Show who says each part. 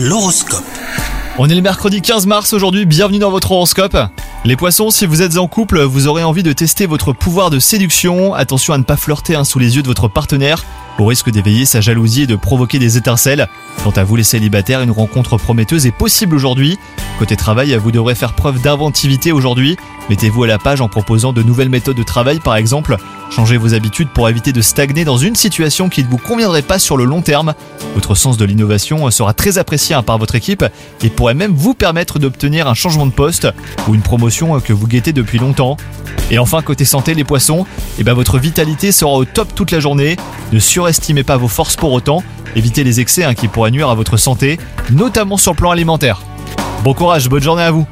Speaker 1: L'horoscope.
Speaker 2: On est le mercredi 15 mars aujourd'hui, bienvenue dans votre horoscope. Les poissons, si vous êtes en couple, vous aurez envie de tester votre pouvoir de séduction. Attention à ne pas flirter hein, sous les yeux de votre partenaire, au risque d'éveiller sa jalousie et de provoquer des étincelles. Quant à vous les célibataires, une rencontre prometteuse est possible aujourd'hui. Côté travail, vous devrez faire preuve d'inventivité aujourd'hui. Mettez-vous à la page en proposant de nouvelles méthodes de travail par exemple. Changez vos habitudes pour éviter de stagner dans une situation qui ne vous conviendrait pas sur le long terme. Votre sens de l'innovation sera très apprécié hein, par votre équipe et pourrait même vous permettre d'obtenir un changement de poste ou une promotion que vous guettez depuis longtemps. Et enfin, côté santé, les poissons, eh ben, votre vitalité sera au top toute la journée. Ne surestimez pas vos forces pour autant. Évitez les excès hein, qui pourraient nuire à votre santé, notamment sur le plan alimentaire. Bon courage, bonne journée à vous